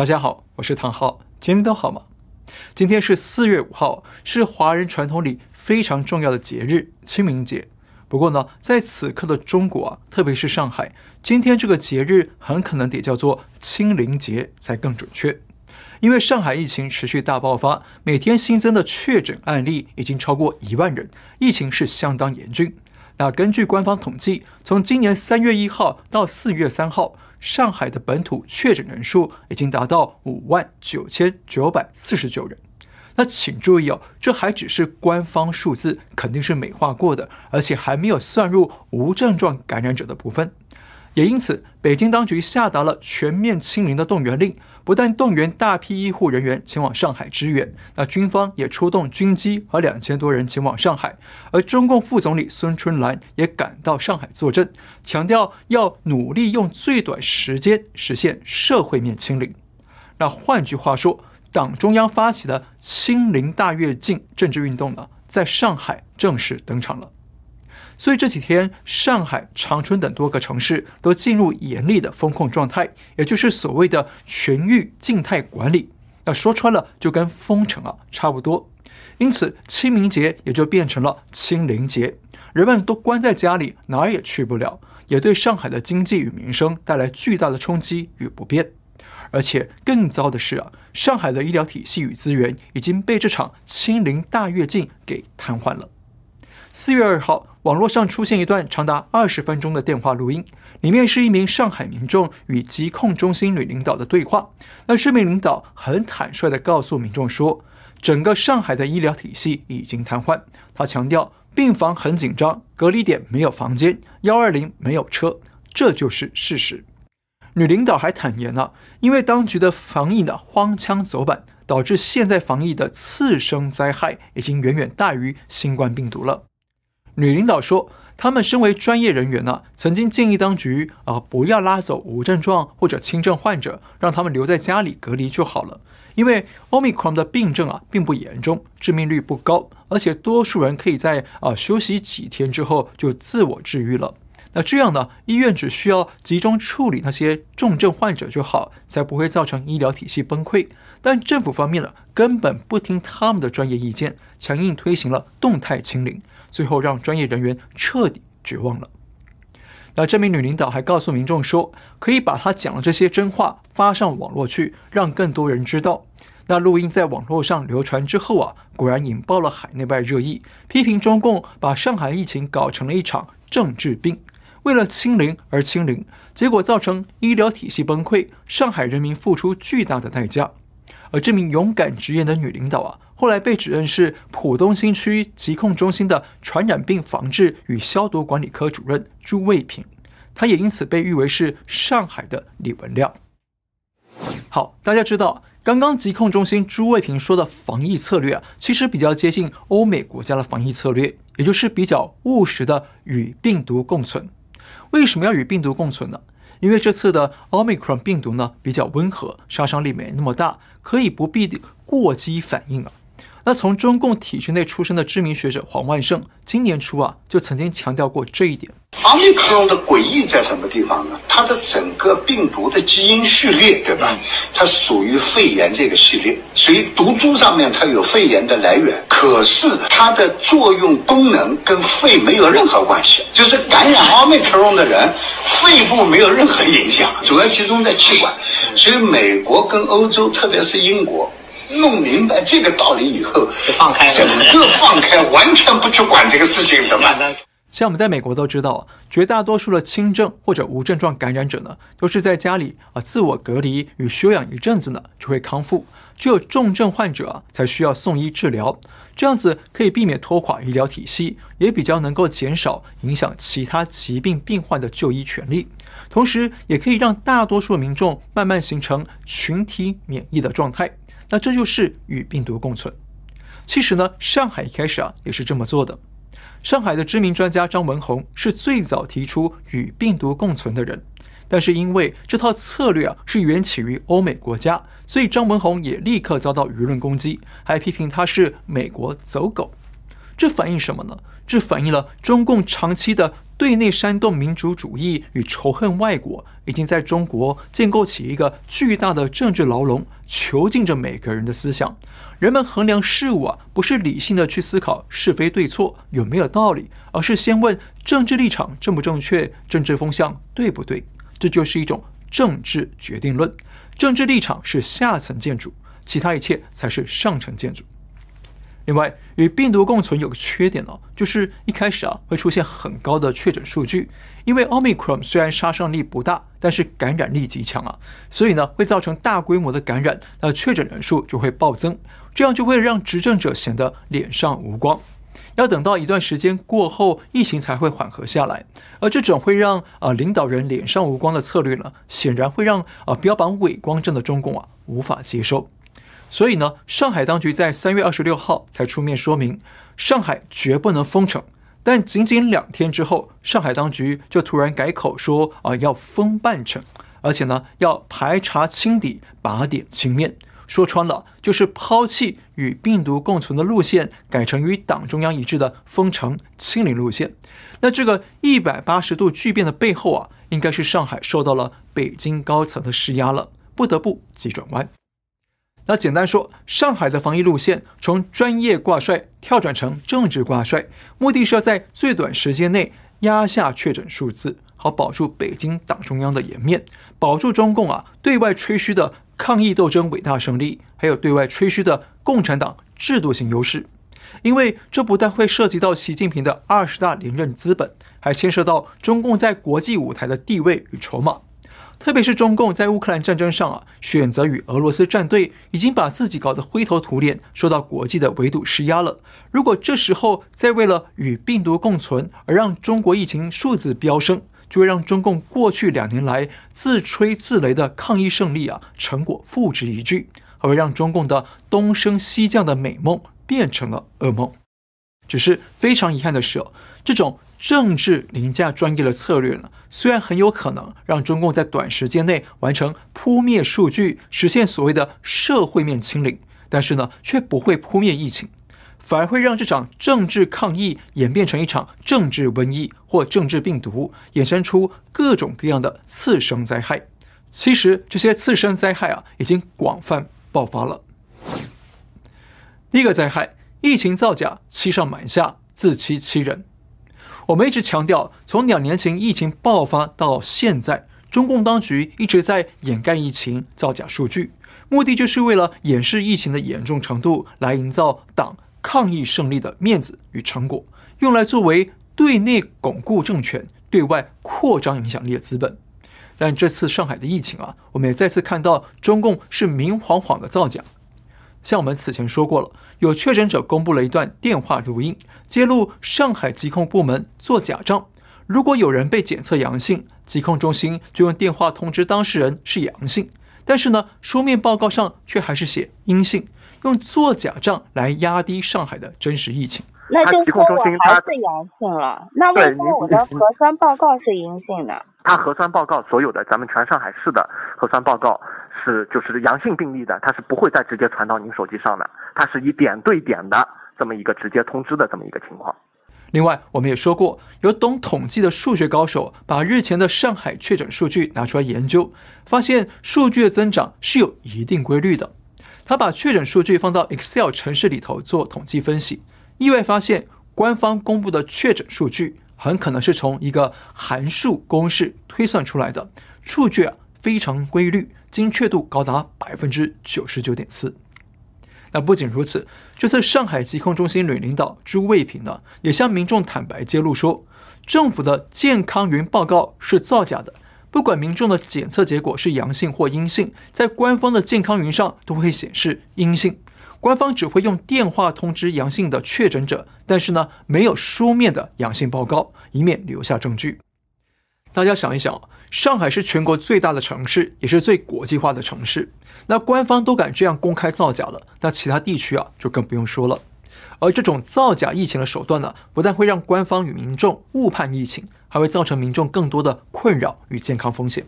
大家好，我是唐浩，今天都好吗？今天是四月五号，是华人传统里非常重要的节日——清明节。不过呢，在此刻的中国啊，特别是上海，今天这个节日很可能得叫做清零节才更准确，因为上海疫情持续大爆发，每天新增的确诊案例已经超过一万人，疫情是相当严峻。那根据官方统计，从今年三月一号到四月三号，上海的本土确诊人数已经达到五万九千九百四十九人。那请注意哦，这还只是官方数字，肯定是美化过的，而且还没有算入无症状感染者的部分。也因此，北京当局下达了全面清零的动员令。不但动员大批医护人员前往上海支援，那军方也出动军机和两千多人前往上海，而中共副总理孙春兰也赶到上海坐镇，强调要努力用最短时间实现社会面清零。那换句话说，党中央发起的“清零大跃进”政治运动呢，在上海正式登场了。所以这几天，上海、长春等多个城市都进入严厉的封控状态，也就是所谓的全域静态管理。那说穿了，就跟封城啊差不多。因此，清明节也就变成了清零节，人们都关在家里，哪儿也去不了，也对上海的经济与民生带来巨大的冲击与不便。而且更糟的是啊，上海的医疗体系与资源已经被这场清零大跃进给瘫痪了。四月二号，网络上出现一段长达二十分钟的电话录音，里面是一名上海民众与疾控中心女领导的对话。那这名领导很坦率地告诉民众说，整个上海的医疗体系已经瘫痪。他强调，病房很紧张，隔离点没有房间，幺二零没有车，这就是事实。女领导还坦言了，因为当局的防疫呢荒腔走板，导致现在防疫的次生灾害已经远远大于新冠病毒了。女领导说：“他们身为专业人员呢，曾经建议当局啊、不要拉走无症状或者轻症患者，让他们留在家里隔离就好了。因为 Omicron 的病症啊，并不严重，致命率不高，而且多数人可以在啊、休息几天之后就自我治愈了。那这样呢，医院只需要集中处理那些重症患者就好，才不会造成医疗体系崩溃。但政府方面呢，根本不听他们的专业意见，强硬推行了动态清零。”最后让专业人员彻底绝望了。那这名女领导还告诉民众说，可以把她讲的这些真话发上网络去，让更多人知道。那录音在网络上流传之后啊，果然引爆了海内外热议，批评中共把上海疫情搞成了一场政治病，为了清零而清零，结果造成医疗体系崩溃，上海人民付出巨大的代价。而这名勇敢直言的女领导啊，后来被指认是浦东新区疾控中心的传染病防治与消毒管理科主任朱卫平，她也因此被誉为是上海的李文亮。好，大家知道，刚刚疾控中心朱卫平说的防疫策略啊，其实比较接近欧美国家的防疫策略，也就是比较务实的与病毒共存。为什么要与病毒共存呢？因为这次的奥密克戎病毒呢，比较温和，杀伤力没那么大，可以不必过激反应啊。那从中共体制内出身的知名学者黄万胜，今年初啊就曾经强调过这一点。奥密克戎的诡异在什么地方呢？它的整个病毒的基因序列，对吧？它属于肺炎这个序列，所以毒株上面它有肺炎的来源，可是它的作用功能跟肺没有任何关系。就是感染奥密克戎的人，肺部没有任何影响，主要集中在气管。所以美国跟欧洲，特别是英国。弄明白这个道理以后，就放开，整个放开，完全不去管这个事情的嘛。像我们在美国都知道，绝大多数的轻症或者无症状感染者呢，都是在家里啊自我隔离与休养一阵子呢，就会康复。只有重症患者啊，才需要送医治疗。这样子可以避免拖垮医疗体系，也比较能够减少影响其他疾病病患的就医权利。同时，也可以让大多数民众慢慢形成群体免疫的状态。那这就是与病毒共存。其实呢，上海一开始啊也是这么做的。上海的知名专家张文宏是最早提出与病毒共存的人，但是因为这套策略啊是源起于欧美国家，所以张文宏也立刻遭到舆论攻击，还批评他是美国走狗。这反映什么呢？这反映了中共长期的对内煽动民族主义与仇恨外国，已经在中国建构起一个巨大的政治牢笼，囚禁着每个人的思想。人们衡量事物啊，不是理性的去思考是非对错有没有道理，而是先问政治立场正不正确，政治风向对不对。这就是一种政治决定论。政治立场是下层建筑，其他一切才是上层建筑。另外，与病毒共存有个缺点呢、就是一开始啊会出现很高的确诊数据，因为 Omicron 虽然杀伤力不大，但是感染力极强啊，所以呢会造成大规模的感染，那确诊人数就会暴增，这样就会让执政者显得脸上无光。要等到一段时间过后，疫情才会缓和下来，而这种会让啊、呃、领导人脸上无光的策略呢，显然会让啊、呃、标榜伪光正的中共啊无法接受。所以呢，上海当局在三月二十六号才出面说明，上海绝不能封城。但仅仅两天之后，上海当局就突然改口说啊，要封半城，而且呢，要排查清底，拔点清面。说穿了，就是抛弃与病毒共存的路线，改成与党中央一致的封城清零路线。那这个一百八十度巨变的背后啊，应该是上海受到了北京高层的施压了，不得不急转弯。那简单说，上海的防疫路线从专业挂帅跳转成政治挂帅，目的是要在最短时间内压下确诊数字，好保住北京党中央的颜面，保住中共啊对外吹嘘的抗疫斗争伟大胜利，还有对外吹嘘的共产党制度性优势。因为这不但会涉及到习近平的二十大连任资本，还牵涉到中共在国际舞台的地位与筹码。特别是中共在乌克兰战争上啊，选择与俄罗斯站队，已经把自己搞得灰头土脸，受到国际的围堵施压了。如果这时候再为了与病毒共存而让中国疫情数字飙升，就会让中共过去两年来自吹自擂的抗疫胜利啊成果付之一炬，还会让中共的东升西降的美梦变成了噩梦。只是非常遗憾的是，这种。政治凌驾专业的策略呢，虽然很有可能让中共在短时间内完成扑灭数据，实现所谓的社会面清零，但是呢，却不会扑灭疫情，反而会让这场政治抗议演变成一场政治瘟疫或政治病毒，衍生出各种各样的次生灾害。其实这些次生灾害啊，已经广泛爆发了。第一个灾害，疫情造假，欺上瞒下，自欺欺人。我们一直强调，从两年前疫情爆发到现在，中共当局一直在掩盖疫情、造假数据，目的就是为了掩饰疫情的严重程度，来营造党抗疫胜利的面子与成果，用来作为对内巩固政权、对外扩张影响力的资本。但这次上海的疫情啊，我们也再次看到中共是明晃晃的造假。像我们此前说过了，有确诊者公布了一段电话录音，揭露上海疾控部门做假账。如果有人被检测阳性，疾控中心就用电话通知当事人是阳性，但是呢，书面报告上却还是写阴性，用做假账来压低上海的真实疫情。那就是说我还是阳性了，那为什么我的核酸报告是阴性的？他核酸报告所有的咱们全上海市的核酸报告。是，就是阳性病例的，它是不会再直接传到您手机上的，它是以点对点的这么一个直接通知的这么一个情况。另外，我们也说过，有懂统计的数学高手把日前的上海确诊数据拿出来研究，发现数据的增长是有一定规律的。他把确诊数据放到 Excel 程式里头做统计分析，意外发现官方公布的确诊数据很可能是从一个函数公式推算出来的数据啊。非常规律，精确度高达百分之九十九点四。那不仅如此，这次上海疾控中心女领导朱卫平呢，也向民众坦白揭露说，政府的健康云报告是造假的。不管民众的检测结果是阳性或阴性，在官方的健康云上都会显示阴性。官方只会用电话通知阳性的确诊者，但是呢，没有书面的阳性报告，以免留下证据。大家想一想，上海是全国最大的城市，也是最国际化的城市。那官方都敢这样公开造假了，那其他地区啊就更不用说了。而这种造假疫情的手段呢，不但会让官方与民众误判疫情，还会造成民众更多的困扰与健康风险。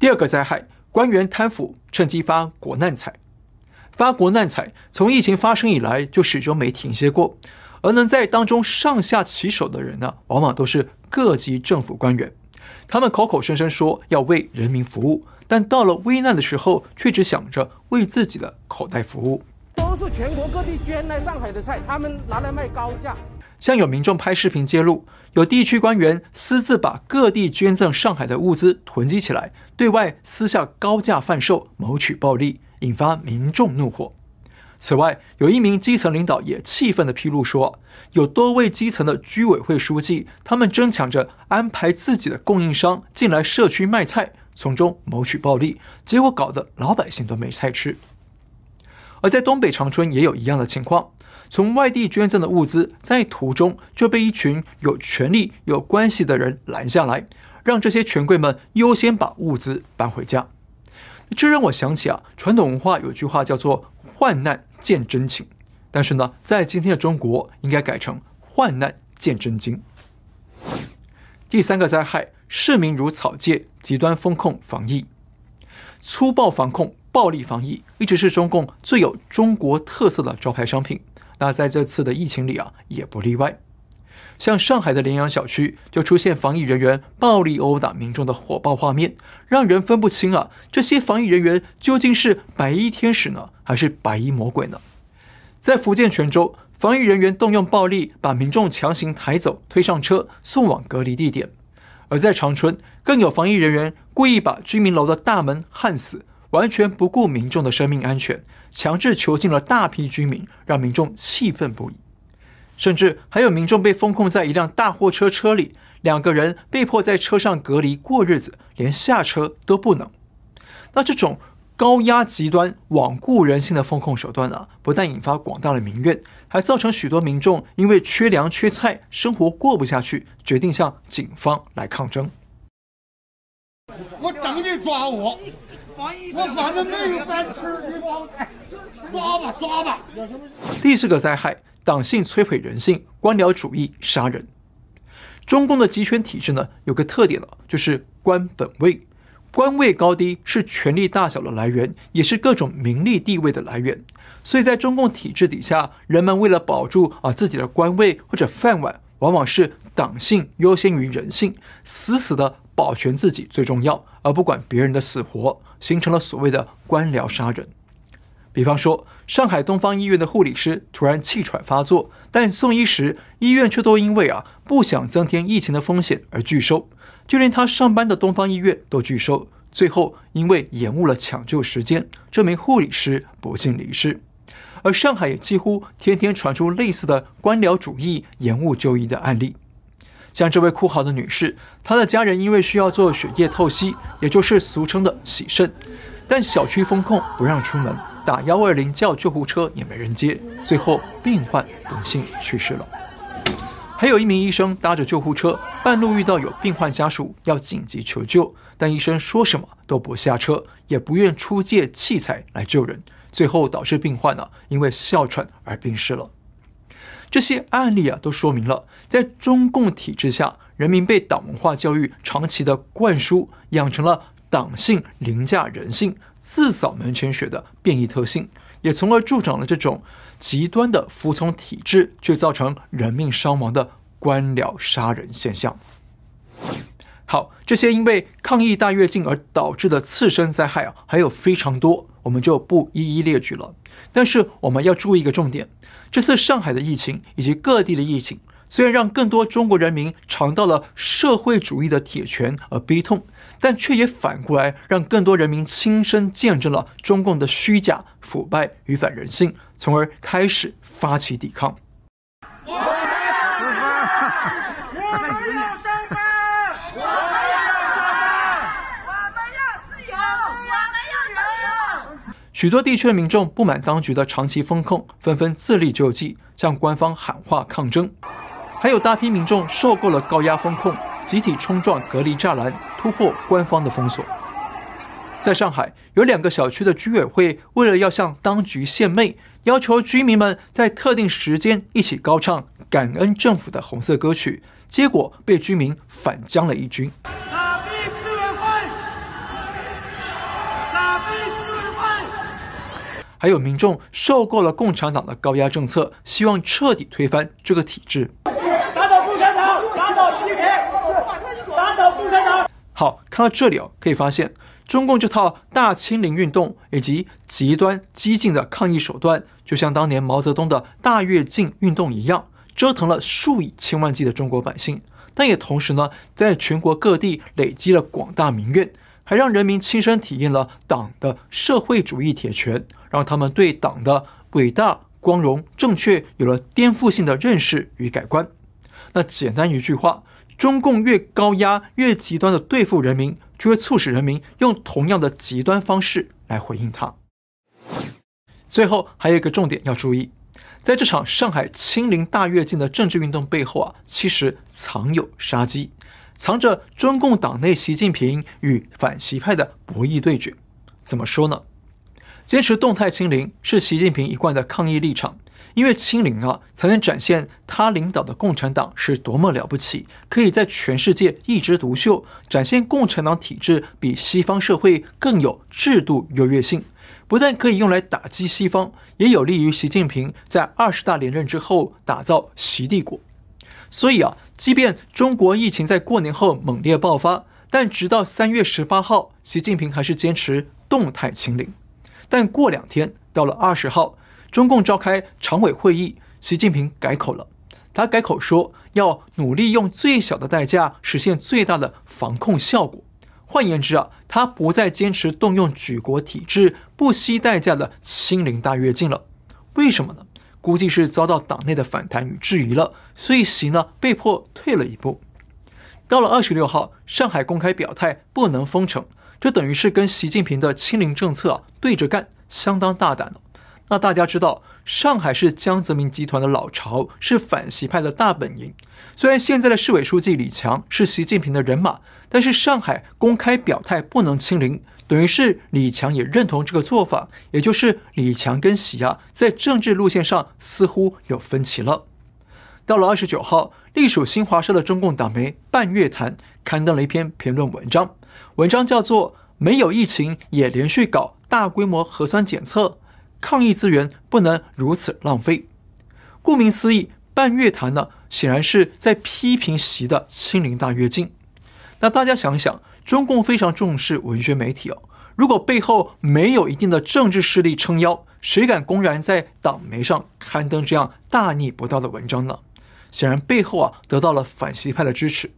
第二个灾害，官员贪腐，趁机发国难财。发国难财从疫情发生以来就始终没停歇过，而能在当中上下其手的人呢，往往都是各级政府官员。他们口口声声说要为人民服务，但到了危难的时候，却只想着为自己的口袋服务。都是全国各地捐来上海的菜，他们拿来卖高价。像有民众拍视频揭露，有地区官员私自把各地捐赠上海的物资囤积起来，对外私下高价贩售，谋取暴利，引发民众怒火。此外，有一名基层领导也气愤地披露说，有多位基层的居委会书记，他们争抢着安排自己的供应商进来社区卖菜，从中谋取暴利，结果搞得老百姓都没菜吃。而在东北长春也有一样的情况。从外地捐赠的物资，在途中就被一群有权力、有关系的人拦下来，让这些权贵们优先把物资搬回家。这让我想起啊，传统文化有句话叫做“患难见真情”，但是呢，在今天的中国，应该改成“患难见真经”。第三个灾害，市民如草芥，极端风控防疫，粗暴防控、暴力防疫，一直是中共最有中国特色的招牌商品。那在这次的疫情里啊，也不例外。像上海的联阳小区就出现防疫人员暴力殴打民众的火爆画面，让人分不清啊，这些防疫人员究竟是白衣天使呢，还是白衣魔鬼呢？在福建泉州，防疫人员动用暴力把民众强行抬走、推上车送往隔离地点；而在长春，更有防疫人员故意把居民楼的大门焊死，完全不顾民众的生命安全。强制囚禁了大批居民，让民众气愤不已。甚至还有民众被封控在一辆大货车车里，两个人被迫在车上隔离过日子，连下车都不能。那这种高压、极端、罔顾人性的封控手段啊，不但引发广大的民怨，还造成许多民众因为缺粮、缺菜，生活过不下去，决定向警方来抗争。我等你抓我，我反正没有饭吃，你抓吧抓吧！第四个灾害，党性摧毁人性，官僚主义杀人。中共的集权体制呢，有个特点了，就是官本位，官位高低是权力大小的来源，也是各种名利地位的来源。所以在中共体制底下，人们为了保住啊自己的官位或者饭碗，往往是党性优先于人性，死死的保全自己最重要，而不管别人的死活，形成了所谓的官僚杀人。比方说，上海东方医院的护理师突然气喘发作，但送医时医院却都因为啊不想增添疫情的风险而拒收，就连他上班的东方医院都拒收。最后因为延误了抢救时间，这名护理师不幸离世。而上海也几乎天天传出类似的官僚主义延误就医的案例。像这位哭嚎的女士，她的家人因为需要做血液透析，也就是俗称的洗肾，但小区封控不让出门。打幺二零叫救护车也没人接，最后病患不幸去世了。还有一名医生搭着救护车，半路遇到有病患家属要紧急求救，但医生说什么都不下车，也不愿出借器材来救人，最后导致病患呢、因为哮喘而病逝了。这些案例啊都说明了，在中共体制下，人民被党文化教育长期的灌输，养成了党性凌驾人性。自扫门前雪的变异特性，也从而助长了这种极端的服从体制，却造成人命伤亡的官僚杀人现象。好，这些因为抗疫大跃进而导致的次生灾害啊，还有非常多，我们就不一一列举了。但是我们要注意一个重点：这次上海的疫情以及各地的疫情，虽然让更多中国人民尝到了社会主义的铁拳而悲痛。但却也反过来让更多人民亲身见证了中共的虚假、腐败与反人性，从而开始发起抵抗。我们要上班，我们要上班，我们要上班，我们要自由，我们要自由。许多地区的民众不满当局的长期封控，纷纷自力救济，向官方喊话抗争。还有大批民众受够了高压封控。集体冲撞隔离栅栏，突破官方的封锁。在上海，有两个小区的居委会为了要向当局献媚，要求居民们在特定时间一起高唱感恩政府的红色歌曲，结果被居民反将了一军。还有民众受够了共产党的高压政策，希望彻底推翻这个体制。打倒共产党，打倒习近平，打倒共产党。好，看到这里哦，可以发现中共这套大清零运动以及极端激进的抗议手段，就像当年毛泽东的大跃进运动一样，折腾了数以千万计的中国百姓，但也同时呢，在全国各地累积了广大民怨。还让人民亲身体验了党的社会主义铁拳，让他们对党的伟大、光荣、正确有了颠覆性的认识与改观。那简单一句话，中共越高压、越极端的对付人民，就会促使人民用同样的极端方式来回应他。最后还有一个重点要注意，在这场上海清零大跃进的政治运动背后啊，其实藏有杀机。藏着中共党内习近平与反习派的博弈对决，怎么说呢？坚持动态清零是习近平一贯的抗议立场，因为清零啊，才能展现他领导的共产党是多么了不起，可以在全世界一枝独秀，展现共产党体制比西方社会更有制度优越性，不但可以用来打击西方，也有利于习近平在二十大连任之后打造习帝国。所以啊，即便中国疫情在过年后猛烈爆发，但直到三月十八号，习近平还是坚持动态清零。但过两天，到了二十号，中共召开常委会议，习近平改口了。他改口说要努力用最小的代价实现最大的防控效果。换言之啊，他不再坚持动用举国体制、不惜代价的清零大跃进了。为什么呢？估计是遭到党内的反弹与质疑了，所以习呢被迫退了一步。到了二十六号，上海公开表态不能封城，这等于是跟习近平的清零政策啊对着干，相当大胆了。那大家知道，上海是江泽民集团的老巢，是反习派的大本营。虽然现在的市委书记李强是习近平的人马，但是上海公开表态不能清零。等于是李强也认同这个做法，也就是李强跟习啊在政治路线上似乎有分歧了。到了二十九号，隶属新华社的中共党媒半月谈刊登了一篇评论文章，文章叫做《没有疫情也连续搞大规模核酸检测，抗疫资源不能如此浪费》。顾名思义，半月谈呢显然是在批评习的清零大跃进。那大家想想。中共非常重视文学媒体哦，如果背后没有一定的政治势力撑腰，谁敢公然在党媒上刊登这样大逆不道的文章呢？显然背后啊得到了反习派的支持。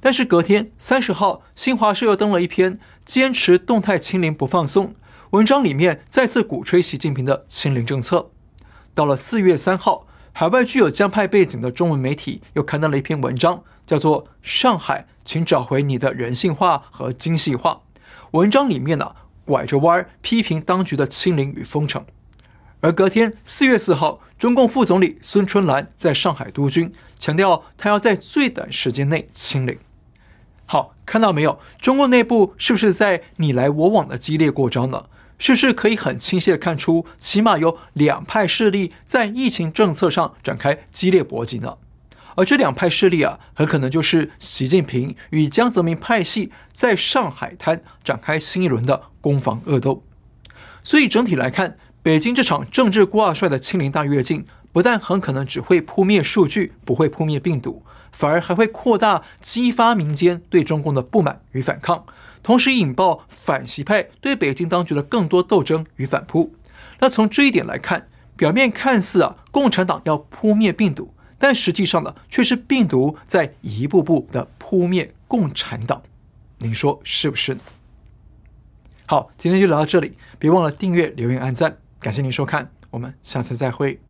但是隔天三十号，新华社又登了一篇坚持动态清零不放松，文章里面再次鼓吹习近平的清零政策。到了四月三号，海外具有江派背景的中文媒体又刊登了一篇文章，叫做《上海》。请找回你的人性化和精细化。文章里面呢，拐着弯儿批评当局的清零与封城。而隔天四月四号，中共副总理孙春兰在上海督军，强调他要在最短时间内清零。好，看到没有？中共内部是不是在你来我往的激烈过招呢？是不是可以很清晰地看出，起码有两派势力在疫情政策上展开激烈搏击呢？而这两派势力啊，很可能就是习近平与江泽民派系在上海滩展开新一轮的攻防恶斗。所以整体来看，北京这场政治挂帅的清零大跃进，不但很可能只会扑灭数据，不会扑灭病毒，反而还会扩大激发民间对中共的不满与反抗，同时引爆反习派对北京当局的更多斗争与反扑。那从这一点来看，表面看似啊，共产党要扑灭病毒。但实际上呢，却是病毒在一步步的扑灭共产党，您说是不是？好，今天就聊到这里，别忘了订阅、留言、按赞，感谢您收看，我们下次再会。